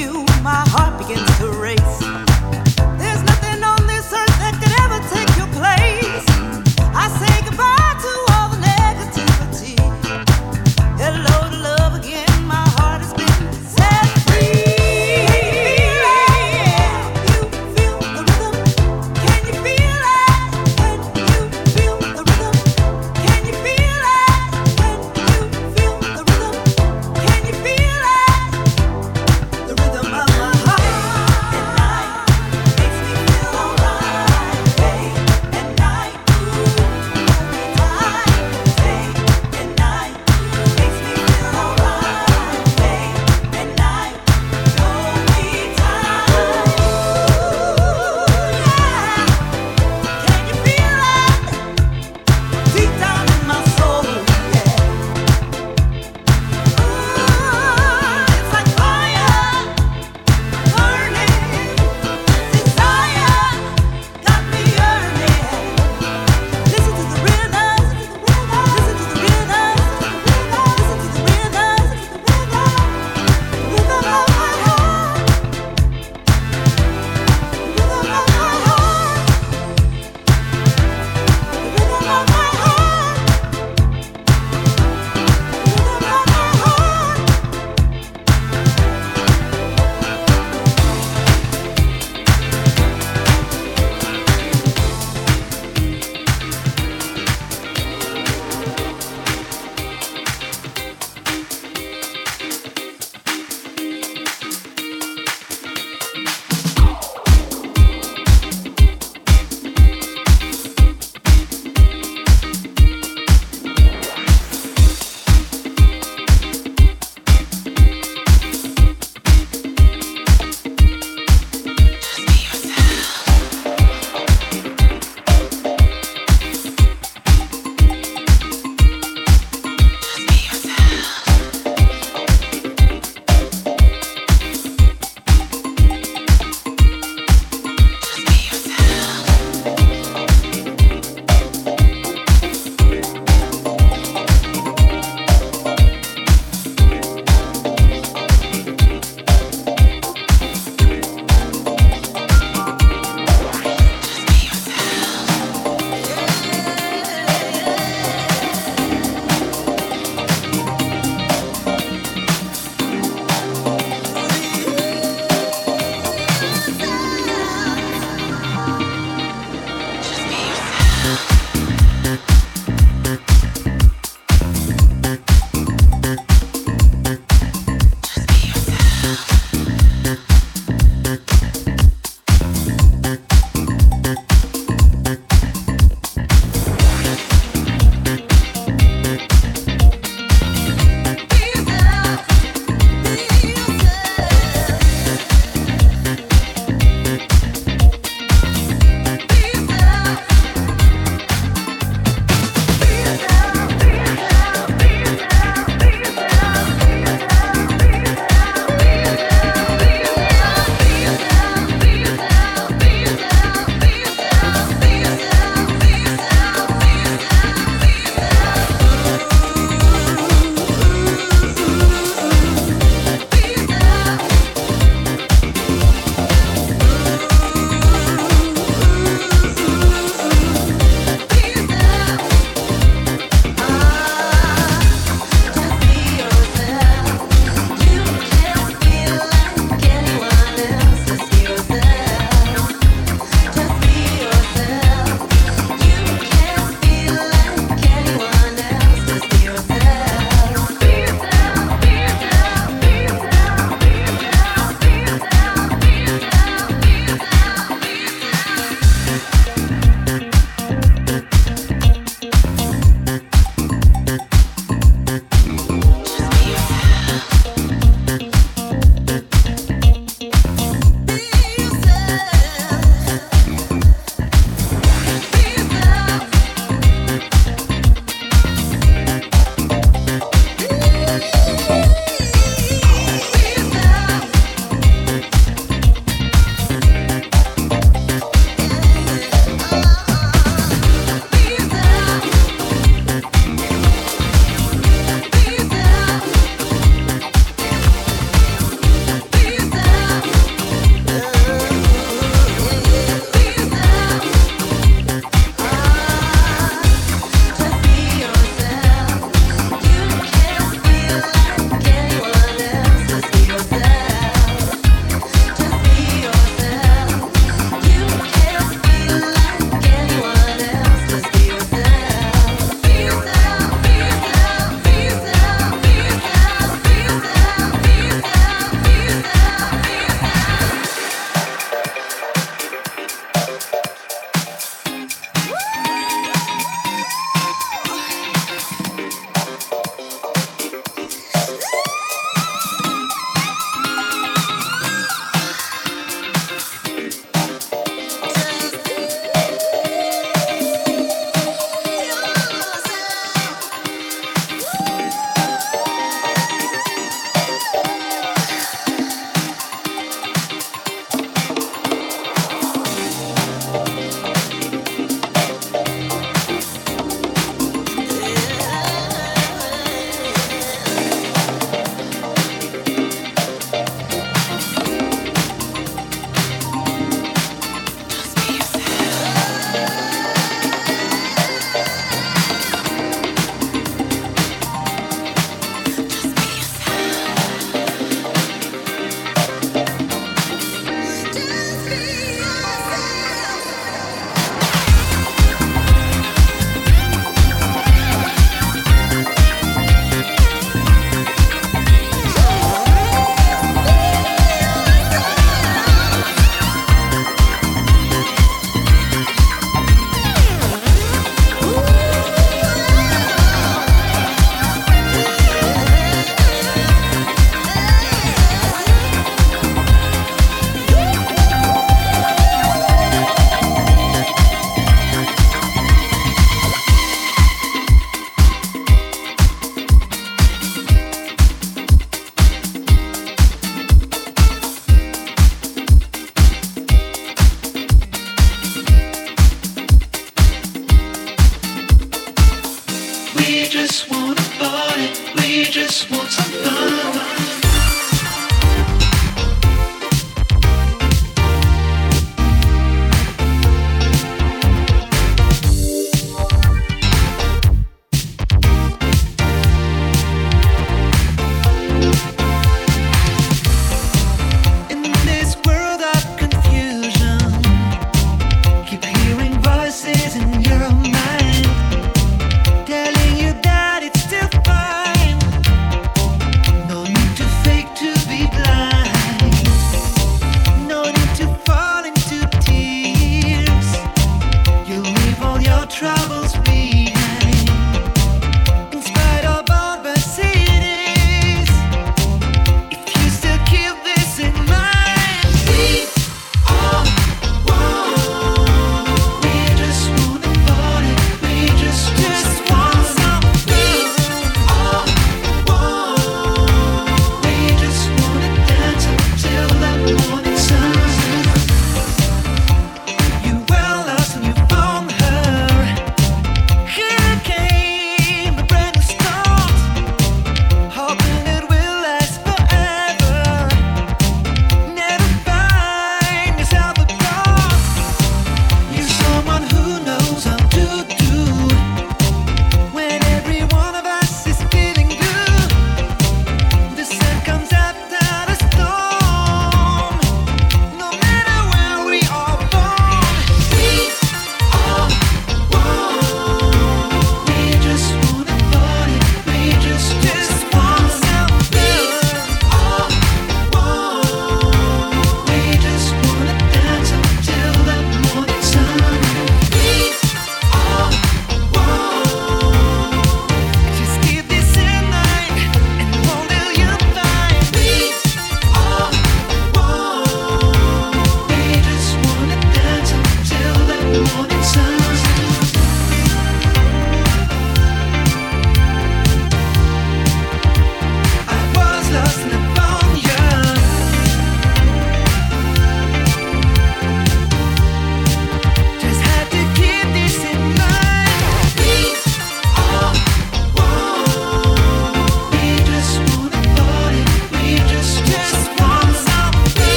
you.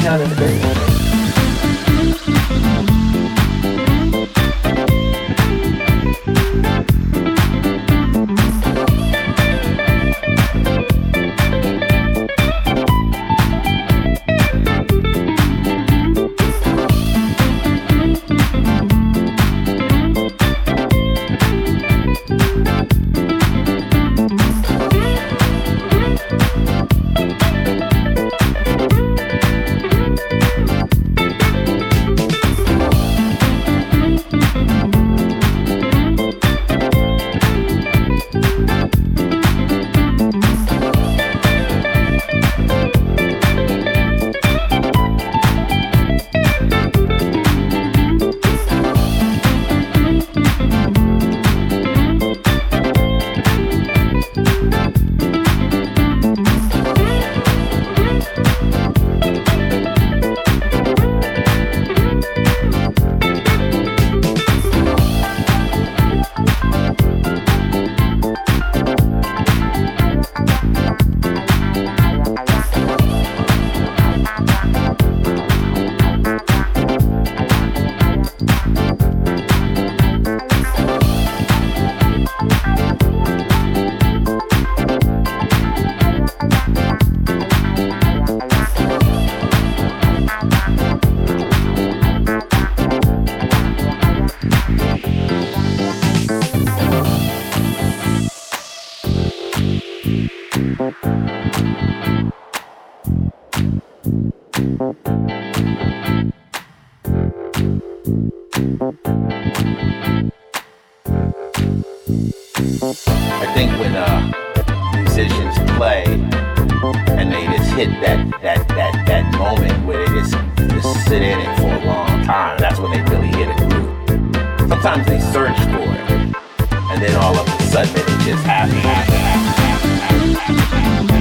You know there's a I think when uh, musicians play and they just hit that that that that moment where they just just sit in it for a long time, that's when they really hit a groove. Sometimes they search for it, and then all of a sudden it just happens. Thank you.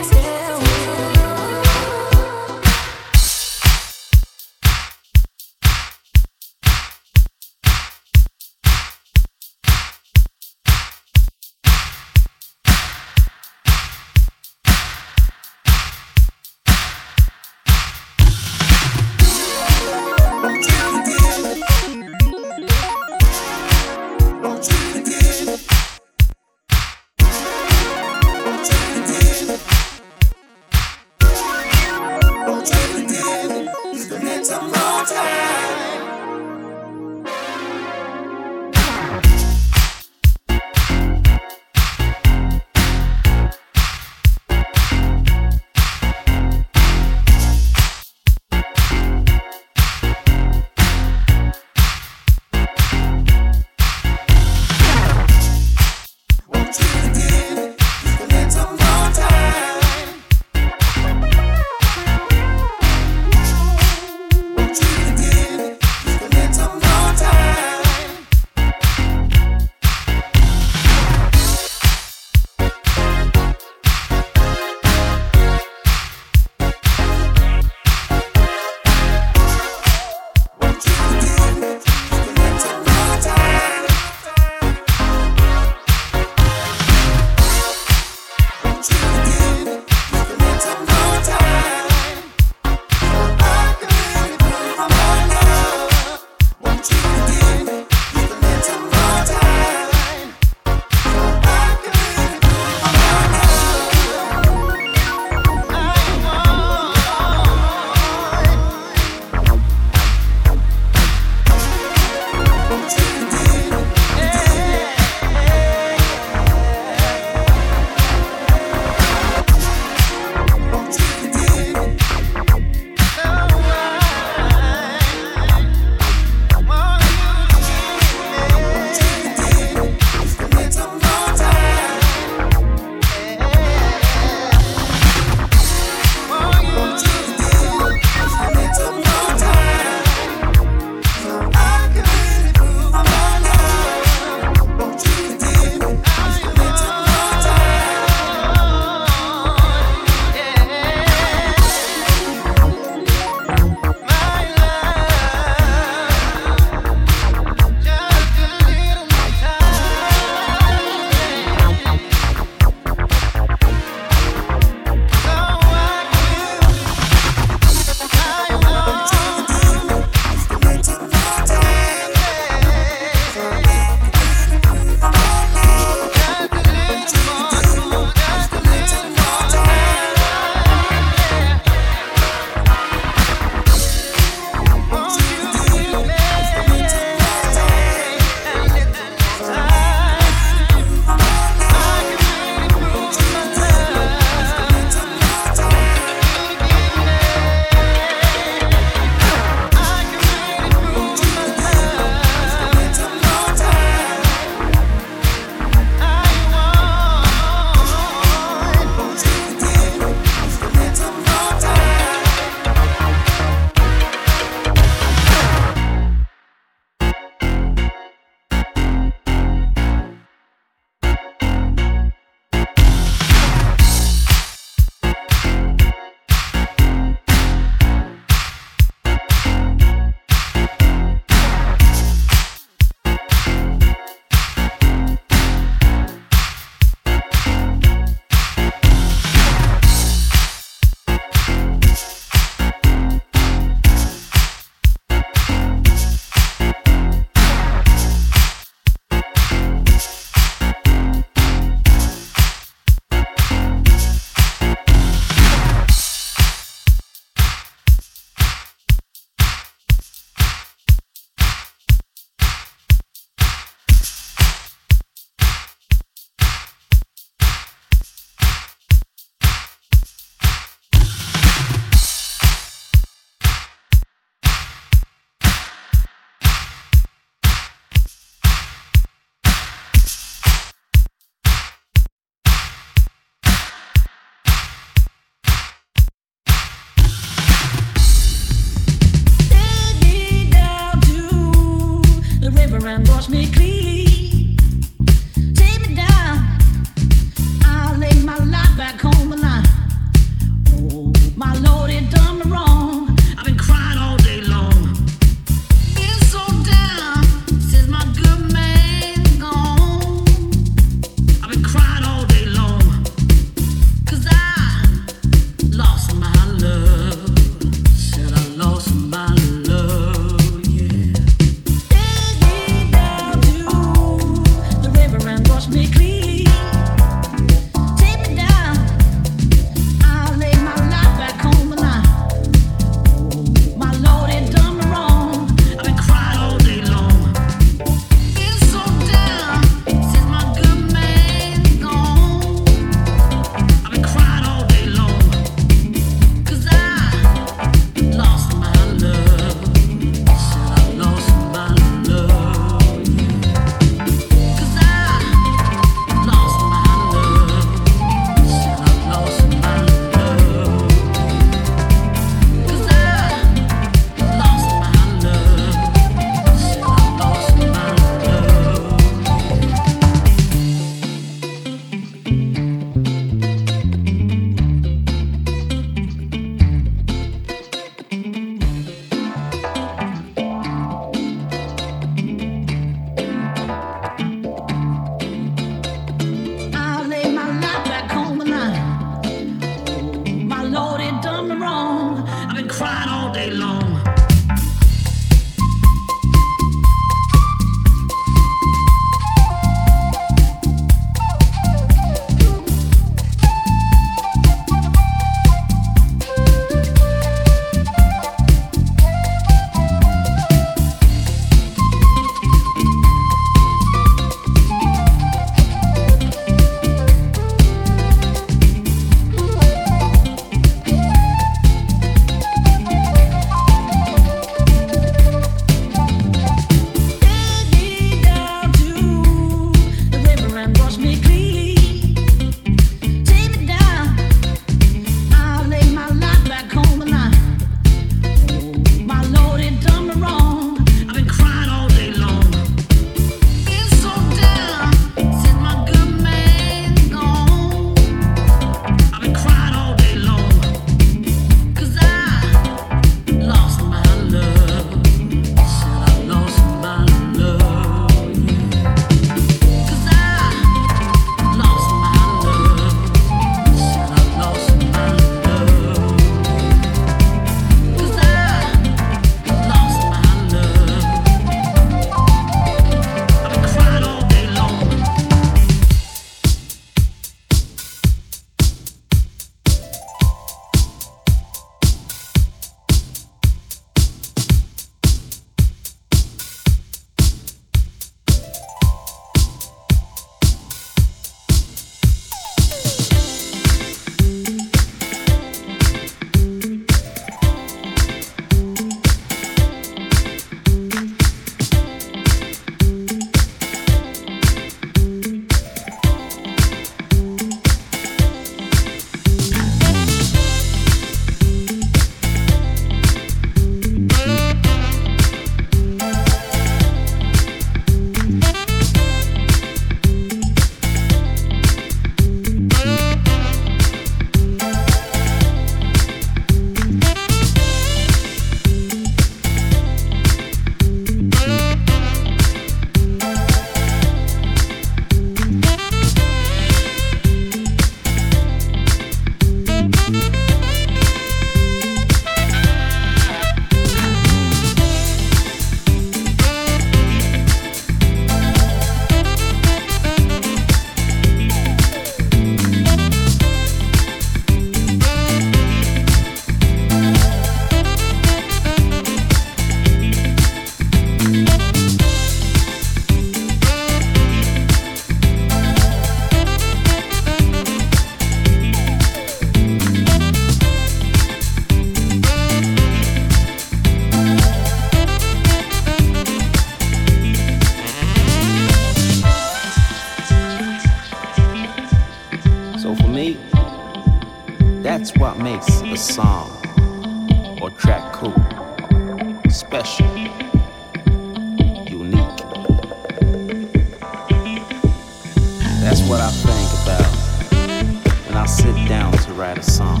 write a song.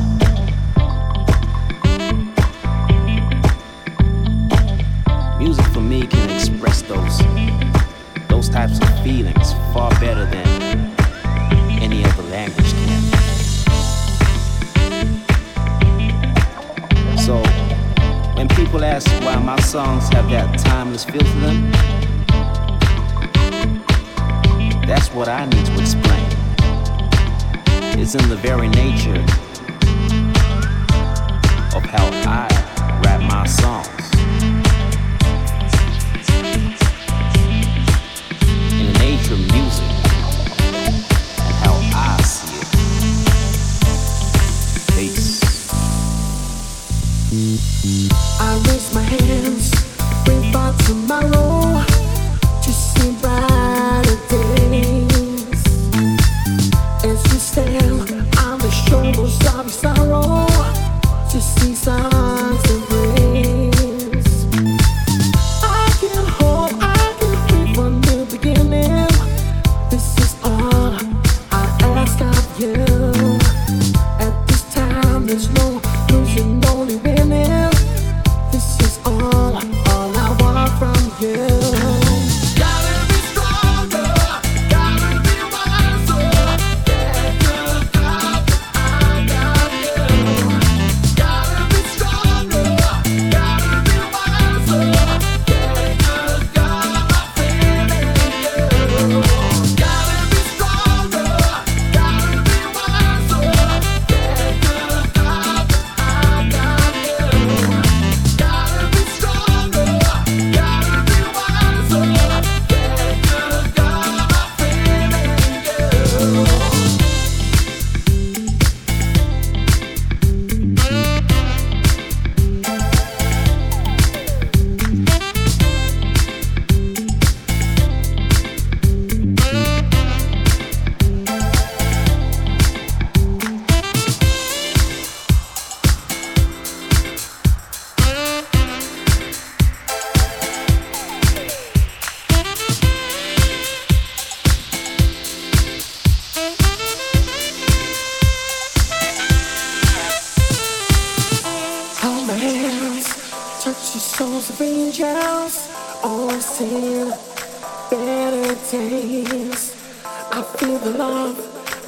Music for me can express those those types of feelings far better than any other language can. So when people ask why my songs have that timeless feel to them, that's what I need to explain is in the very nature of how I rap my song. angels always sing better days. I feel the love,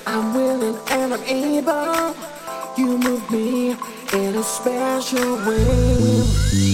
I'm willing and I'm able. You move me in a special way.